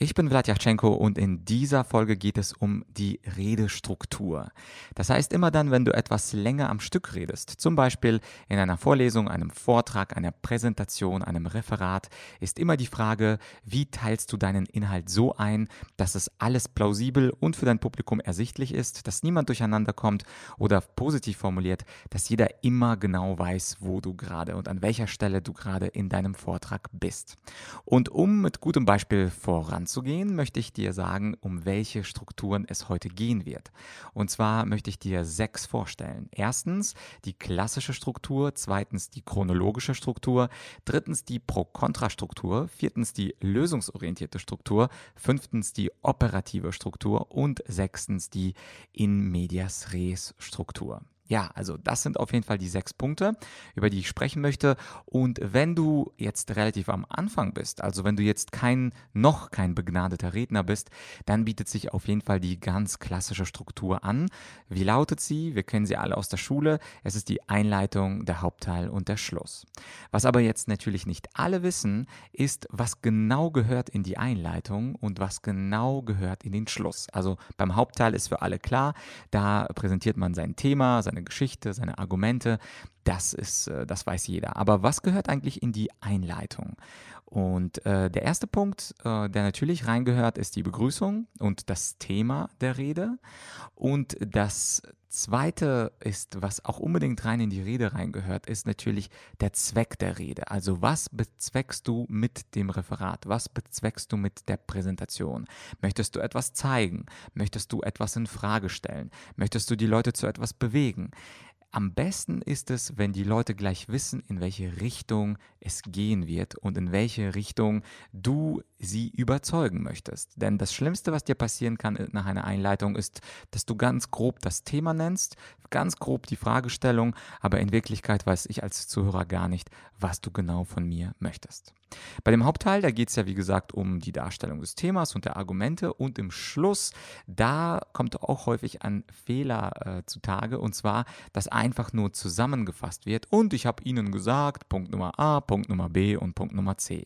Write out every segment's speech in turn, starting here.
Ich bin Vladyachenko und in dieser Folge geht es um die Redestruktur. Das heißt, immer dann, wenn du etwas länger am Stück redest, zum Beispiel in einer Vorlesung, einem Vortrag, einer Präsentation, einem Referat, ist immer die Frage, wie teilst du deinen Inhalt so ein, dass es alles plausibel und für dein Publikum ersichtlich ist, dass niemand durcheinander kommt oder positiv formuliert, dass jeder immer genau weiß, wo du gerade und an welcher Stelle du gerade in deinem Vortrag bist. Und um mit gutem Beispiel voran anzugehen, möchte ich dir sagen, um welche Strukturen es heute gehen wird. Und zwar möchte ich dir sechs vorstellen. Erstens die klassische Struktur, zweitens die chronologische Struktur, drittens die Pro-Kontra-Struktur, viertens die lösungsorientierte Struktur, fünftens die operative Struktur und sechstens die In Medias Res Struktur. Ja, also das sind auf jeden Fall die sechs Punkte, über die ich sprechen möchte. Und wenn du jetzt relativ am Anfang bist, also wenn du jetzt kein, noch kein begnadeter Redner bist, dann bietet sich auf jeden Fall die ganz klassische Struktur an. Wie lautet sie? Wir kennen sie alle aus der Schule. Es ist die Einleitung, der Hauptteil und der Schluss. Was aber jetzt natürlich nicht alle wissen, ist, was genau gehört in die Einleitung und was genau gehört in den Schluss. Also beim Hauptteil ist für alle klar, da präsentiert man sein Thema, seine seine Geschichte, seine Argumente, das ist, äh, das weiß jeder. Aber was gehört eigentlich in die Einleitung? Und äh, der erste Punkt, äh, der natürlich reingehört, ist die Begrüßung und das Thema der Rede. Und das zweite ist, was auch unbedingt rein in die Rede reingehört, ist natürlich der Zweck der Rede. Also was bezweckst du mit dem Referat? Was bezweckst du mit der Präsentation? Möchtest du etwas zeigen? Möchtest du etwas in Frage stellen? Möchtest du die Leute zu etwas bewegen? Am besten ist es, wenn die Leute gleich wissen, in welche Richtung es gehen wird und in welche Richtung du sie überzeugen möchtest. Denn das Schlimmste, was dir passieren kann nach einer Einleitung, ist, dass du ganz grob das Thema nennst, ganz grob die Fragestellung, aber in Wirklichkeit weiß ich als Zuhörer gar nicht, was du genau von mir möchtest. Bei dem Hauptteil, da geht es ja wie gesagt um die Darstellung des Themas und der Argumente und im Schluss, da kommt auch häufig ein Fehler äh, zutage und zwar, dass einfach nur zusammengefasst wird und ich habe Ihnen gesagt, Punkt Nummer A, Punkt Nummer B und Punkt Nummer C.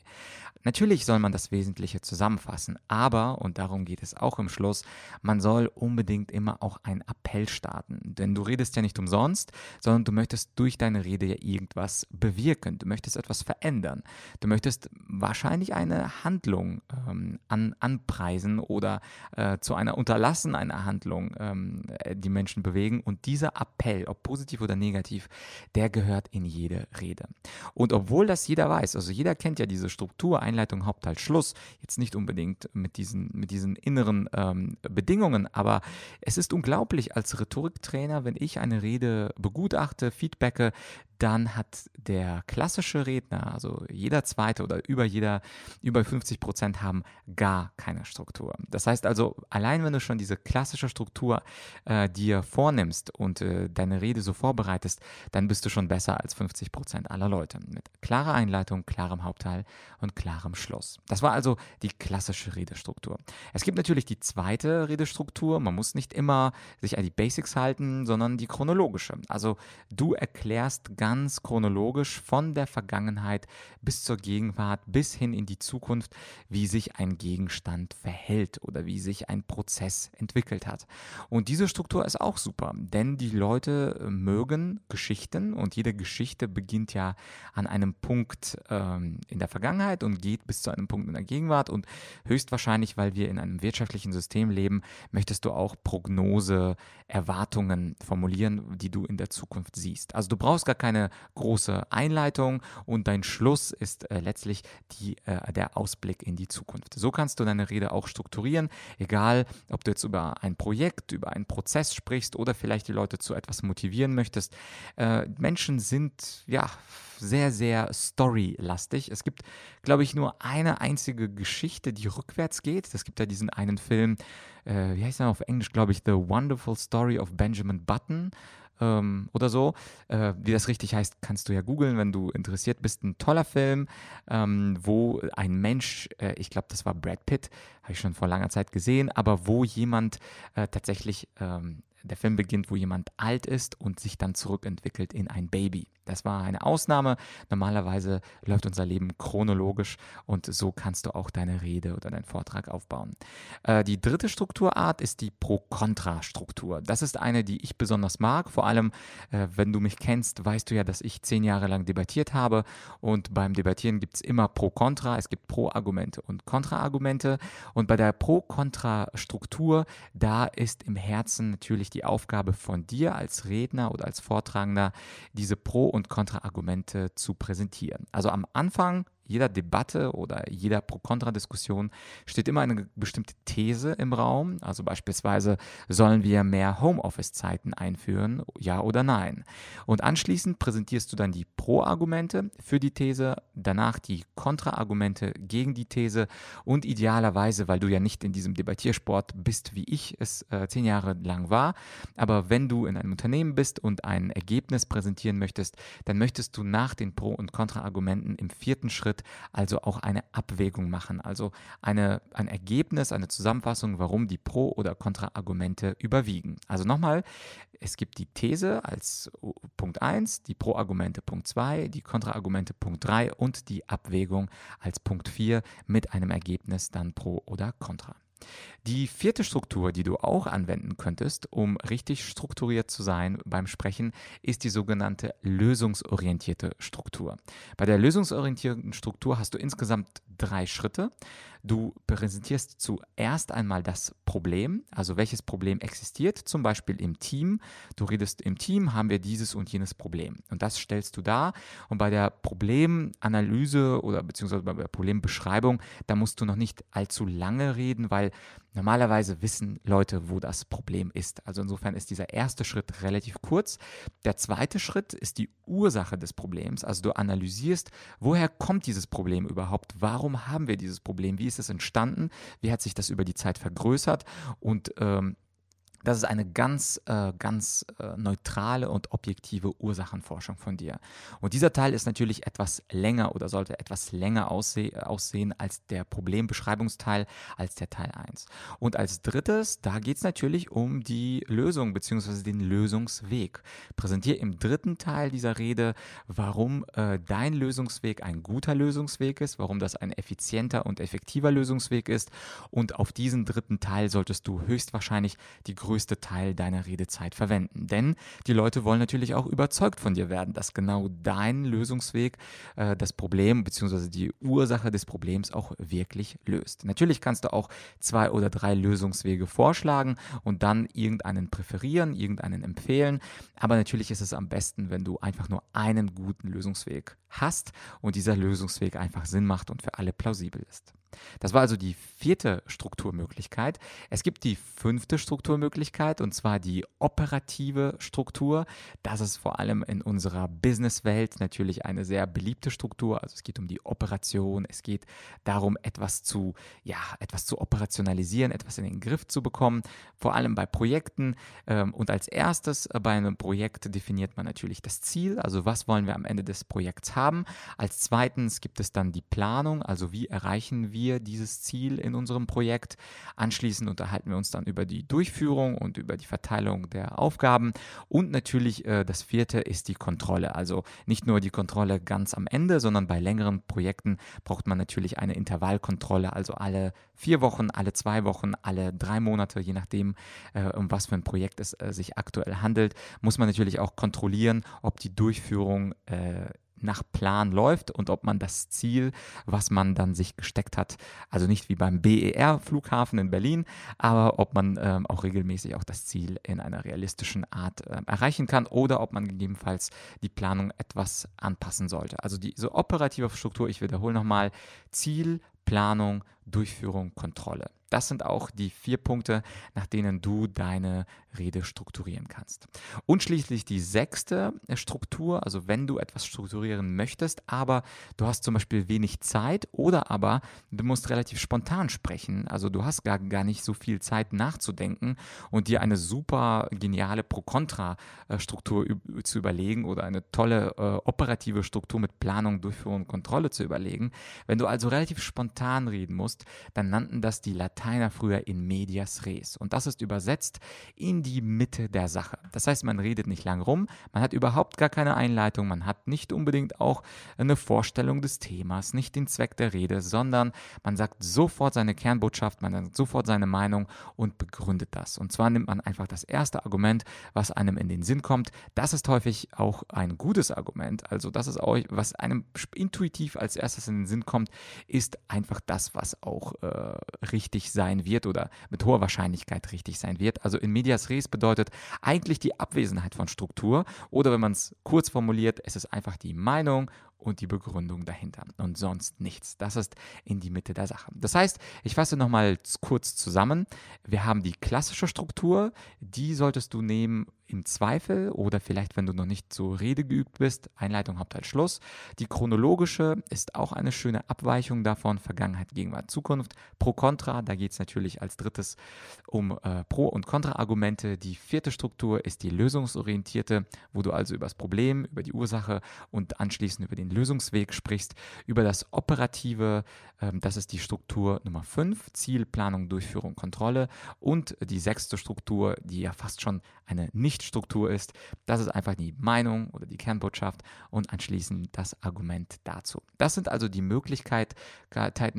Natürlich soll man das Wesentliche zusammenfassen, aber, und darum geht es auch im Schluss, man soll unbedingt immer auch einen Appell starten. Denn du redest ja nicht umsonst, sondern du möchtest durch deine Rede ja irgendwas bewirken. Du möchtest etwas verändern. Du möchtest wahrscheinlich eine Handlung ähm, an, anpreisen oder äh, zu einer Unterlassen einer Handlung ähm, die Menschen bewegen. Und dieser Appell, ob positiv oder negativ, der gehört in jede Rede. Und obwohl das jeder weiß, also jeder kennt ja diese Struktur, Einleitung, Hauptteil, Schluss. Jetzt nicht unbedingt mit diesen, mit diesen inneren ähm, Bedingungen, aber es ist unglaublich als Rhetoriktrainer, wenn ich eine Rede begutachte, feedbacke, dann hat der klassische Redner, also jeder zweite oder über jeder, über 50 Prozent haben gar keine Struktur. Das heißt also, allein wenn du schon diese klassische Struktur äh, dir vornimmst und äh, deine Rede so vorbereitest, dann bist du schon besser als 50 Prozent aller Leute. Mit klarer Einleitung, klarem Hauptteil und klarem Schluss. Das war also die klassische Redestruktur. Es gibt natürlich die zweite Redestruktur. Man muss nicht immer sich an die Basics halten, sondern die chronologische. Also du erklärst ganz ganz chronologisch von der Vergangenheit bis zur Gegenwart, bis hin in die Zukunft, wie sich ein Gegenstand verhält oder wie sich ein Prozess entwickelt hat. Und diese Struktur ist auch super, denn die Leute mögen Geschichten und jede Geschichte beginnt ja an einem Punkt ähm, in der Vergangenheit und geht bis zu einem Punkt in der Gegenwart und höchstwahrscheinlich, weil wir in einem wirtschaftlichen System leben, möchtest du auch Prognose, Erwartungen formulieren, die du in der Zukunft siehst. Also du brauchst gar keine große Einleitung und dein Schluss ist äh, letztlich die, äh, der Ausblick in die Zukunft. So kannst du deine Rede auch strukturieren, egal ob du jetzt über ein Projekt, über einen Prozess sprichst oder vielleicht die Leute zu etwas motivieren möchtest. Äh, Menschen sind ja sehr, sehr storylastig. Es gibt, glaube ich, nur eine einzige Geschichte, die rückwärts geht. Es gibt ja diesen einen Film, äh, wie heißt er auf Englisch, glaube ich, The Wonderful Story of Benjamin Button ähm, oder so. Äh, wie das richtig heißt, kannst du ja googeln, wenn du interessiert bist. Ein toller Film, ähm, wo ein Mensch, äh, ich glaube, das war Brad Pitt, habe ich schon vor langer Zeit gesehen, aber wo jemand äh, tatsächlich ähm, der Film beginnt, wo jemand alt ist und sich dann zurückentwickelt in ein Baby. Das war eine Ausnahme. Normalerweise läuft unser Leben chronologisch und so kannst du auch deine Rede oder deinen Vortrag aufbauen. Äh, die dritte Strukturart ist die Pro-Kontra-Struktur. Das ist eine, die ich besonders mag. Vor allem, äh, wenn du mich kennst, weißt du ja, dass ich zehn Jahre lang debattiert habe und beim Debattieren gibt es immer Pro-Kontra. Es gibt Pro-Argumente und Kontra-Argumente und bei der Pro-Kontra-Struktur, da ist im Herzen natürlich die Aufgabe von dir als Redner oder als Vortragender, diese Pro- und Kontra-Argumente zu präsentieren. Also am Anfang jeder Debatte oder jeder Pro-Kontra-Diskussion steht immer eine bestimmte These im Raum. Also beispielsweise, sollen wir mehr Homeoffice-Zeiten einführen, ja oder nein? Und anschließend präsentierst du dann die Pro-Argumente für die These, danach die Kontra-Argumente gegen die These und idealerweise, weil du ja nicht in diesem Debattiersport bist, wie ich es äh, zehn Jahre lang war, aber wenn du in einem Unternehmen bist und ein Ergebnis präsentieren möchtest, dann möchtest du nach den Pro- und Kontra-Argumenten im vierten Schritt also auch eine Abwägung machen, also eine, ein Ergebnis, eine Zusammenfassung, warum die Pro- oder Kontra-Argumente überwiegen. Also nochmal, es gibt die These als Punkt 1, die Pro-Argumente Punkt 2, die Kontra-Argumente Punkt 3 und die Abwägung als Punkt 4 mit einem Ergebnis dann Pro oder Contra. Die vierte Struktur, die du auch anwenden könntest, um richtig strukturiert zu sein beim Sprechen, ist die sogenannte lösungsorientierte Struktur. Bei der lösungsorientierten Struktur hast du insgesamt drei Schritte. Du präsentierst zuerst einmal das Problem, also welches Problem existiert, zum Beispiel im Team. Du redest im Team, haben wir dieses und jenes Problem. Und das stellst du dar. Und bei der Problemanalyse oder beziehungsweise bei der Problembeschreibung, da musst du noch nicht allzu lange reden, weil Normalerweise wissen Leute, wo das Problem ist. Also insofern ist dieser erste Schritt relativ kurz. Der zweite Schritt ist die Ursache des Problems. Also du analysierst, woher kommt dieses Problem überhaupt? Warum haben wir dieses Problem? Wie ist es entstanden? Wie hat sich das über die Zeit vergrößert? Und ähm, das ist eine ganz, äh, ganz äh, neutrale und objektive Ursachenforschung von dir. Und dieser Teil ist natürlich etwas länger oder sollte etwas länger ausseh aussehen als der Problembeschreibungsteil, als der Teil 1. Und als drittes, da geht es natürlich um die Lösung bzw. den Lösungsweg. Präsentiere im dritten Teil dieser Rede, warum äh, dein Lösungsweg ein guter Lösungsweg ist, warum das ein effizienter und effektiver Lösungsweg ist. Und auf diesen dritten Teil solltest du höchstwahrscheinlich die größte größte Teil deiner Redezeit verwenden. Denn die Leute wollen natürlich auch überzeugt von dir werden, dass genau dein Lösungsweg äh, das Problem bzw. die Ursache des Problems auch wirklich löst. Natürlich kannst du auch zwei oder drei Lösungswege vorschlagen und dann irgendeinen präferieren, irgendeinen empfehlen. Aber natürlich ist es am besten, wenn du einfach nur einen guten Lösungsweg hast und dieser Lösungsweg einfach Sinn macht und für alle plausibel ist. Das war also die vierte Strukturmöglichkeit. Es gibt die fünfte Strukturmöglichkeit und zwar die operative Struktur. Das ist vor allem in unserer Businesswelt natürlich eine sehr beliebte Struktur. Also es geht um die Operation, es geht darum, etwas zu, ja, etwas zu operationalisieren, etwas in den Griff zu bekommen, vor allem bei Projekten. Ähm, und als erstes äh, bei einem Projekt definiert man natürlich das Ziel, also was wollen wir am Ende des Projekts haben. Als zweitens gibt es dann die Planung, also wie erreichen wir wir dieses Ziel in unserem Projekt. Anschließend unterhalten wir uns dann über die Durchführung und über die Verteilung der Aufgaben. Und natürlich äh, das vierte ist die Kontrolle. Also nicht nur die Kontrolle ganz am Ende, sondern bei längeren Projekten braucht man natürlich eine Intervallkontrolle, also alle vier Wochen, alle zwei Wochen, alle drei Monate, je nachdem, äh, um was für ein Projekt es äh, sich aktuell handelt, muss man natürlich auch kontrollieren, ob die Durchführung äh, nach Plan läuft und ob man das Ziel, was man dann sich gesteckt hat, also nicht wie beim BER-Flughafen in Berlin, aber ob man ähm, auch regelmäßig auch das Ziel in einer realistischen Art äh, erreichen kann oder ob man gegebenenfalls die Planung etwas anpassen sollte. Also diese operative Struktur, ich wiederhole nochmal, Ziel, Planung, Durchführung, Kontrolle. Das sind auch die vier Punkte, nach denen du deine Rede strukturieren kannst. Und schließlich die sechste Struktur, also wenn du etwas strukturieren möchtest, aber du hast zum Beispiel wenig Zeit oder aber du musst relativ spontan sprechen, also du hast gar, gar nicht so viel Zeit nachzudenken und dir eine super geniale Pro-Kontra-Struktur zu überlegen oder eine tolle äh, operative Struktur mit Planung, Durchführung und Kontrolle zu überlegen. Wenn du also relativ spontan reden musst, dann nannten das die Latein Lateiner früher in medias res. Und das ist übersetzt in die Mitte der Sache. Das heißt, man redet nicht lang rum, man hat überhaupt gar keine Einleitung, man hat nicht unbedingt auch eine Vorstellung des Themas, nicht den Zweck der Rede, sondern man sagt sofort seine Kernbotschaft, man sagt sofort seine Meinung und begründet das. Und zwar nimmt man einfach das erste Argument, was einem in den Sinn kommt. Das ist häufig auch ein gutes Argument. Also das ist auch, was einem intuitiv als erstes in den Sinn kommt, ist einfach das, was auch äh, richtig sein wird oder mit hoher Wahrscheinlichkeit richtig sein wird. Also in medias res bedeutet eigentlich die Abwesenheit von Struktur oder wenn man es kurz formuliert, es ist einfach die Meinung und die Begründung dahinter und sonst nichts. Das ist in die Mitte der Sache. Das heißt, ich fasse nochmal kurz zusammen. Wir haben die klassische Struktur, die solltest du nehmen im Zweifel oder vielleicht, wenn du noch nicht zur Rede geübt bist, Einleitung, Hauptteil, Schluss. Die chronologische ist auch eine schöne Abweichung davon, Vergangenheit, Gegenwart, Zukunft. Pro, Contra, da geht es natürlich als drittes um äh, Pro- und Kontra-Argumente. Die vierte Struktur ist die lösungsorientierte, wo du also über das Problem, über die Ursache und anschließend über den Lösungsweg sprichst, über das Operative, ähm, das ist die Struktur Nummer 5, Ziel, Planung, Durchführung, Kontrolle und die sechste Struktur, die ja fast schon eine Nichtstruktur ist, das ist einfach die Meinung oder die Kernbotschaft und anschließend das Argument dazu. Das sind also die Möglichkeiten,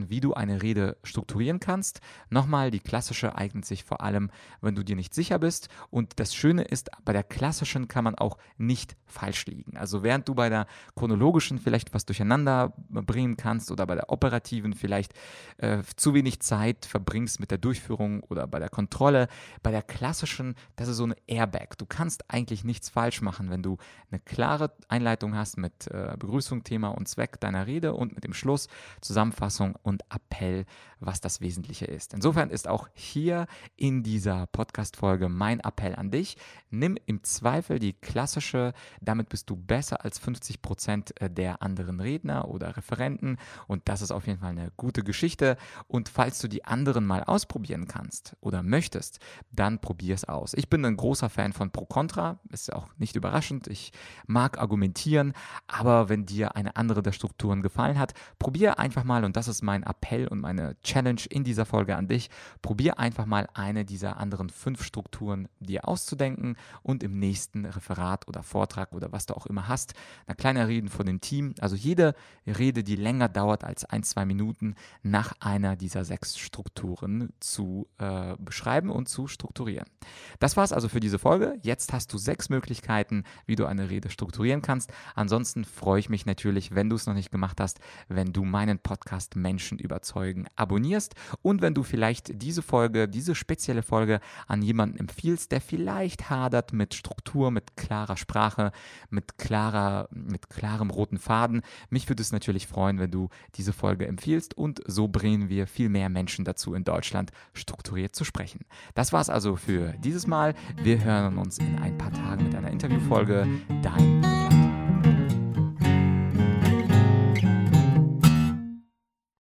wie du eine Rede strukturieren kannst. Nochmal, die klassische eignet sich vor allem, wenn du dir nicht sicher bist und das Schöne ist, bei der klassischen kann man auch nicht falsch liegen. Also während du bei der chronologischen vielleicht was durcheinander bringen kannst oder bei der operativen vielleicht äh, zu wenig Zeit verbringst mit der Durchführung oder bei der Kontrolle. Bei der klassischen, das ist so ein Airbag. Du kannst eigentlich nichts falsch machen, wenn du eine klare Einleitung hast mit äh, Begrüßung, Thema und Zweck deiner Rede und mit dem Schluss Zusammenfassung und Appell, was das Wesentliche ist. Insofern ist auch hier in dieser Podcast-Folge mein Appell an dich. Nimm im Zweifel die klassische, damit bist du besser als 50 Prozent äh, der anderen Redner oder Referenten und das ist auf jeden Fall eine gute Geschichte. Und falls du die anderen mal ausprobieren kannst oder möchtest, dann probier es aus. Ich bin ein großer Fan von Pro Contra, ist auch nicht überraschend. Ich mag argumentieren, aber wenn dir eine andere der Strukturen gefallen hat, probier einfach mal und das ist mein Appell und meine Challenge in dieser Folge an dich. Probier einfach mal eine dieser anderen fünf Strukturen dir auszudenken und im nächsten Referat oder Vortrag oder was du auch immer hast, eine kleine Reden von dem Team, also jede Rede, die länger dauert als ein, zwei Minuten, nach einer dieser sechs Strukturen zu äh, beschreiben und zu strukturieren. Das war es also für diese Folge. Jetzt hast du sechs Möglichkeiten, wie du eine Rede strukturieren kannst. Ansonsten freue ich mich natürlich, wenn du es noch nicht gemacht hast, wenn du meinen Podcast Menschen überzeugen abonnierst und wenn du vielleicht diese Folge, diese spezielle Folge an jemanden empfiehlst, der vielleicht hadert mit Struktur, mit klarer Sprache, mit klarer, mit klarem roten Faden. Mich würde es natürlich freuen, wenn du diese Folge empfiehlst und so bringen wir viel mehr Menschen dazu in Deutschland strukturiert zu sprechen. Das war es also für dieses Mal. Wir hören uns in ein paar Tagen mit einer Interviewfolge. Dein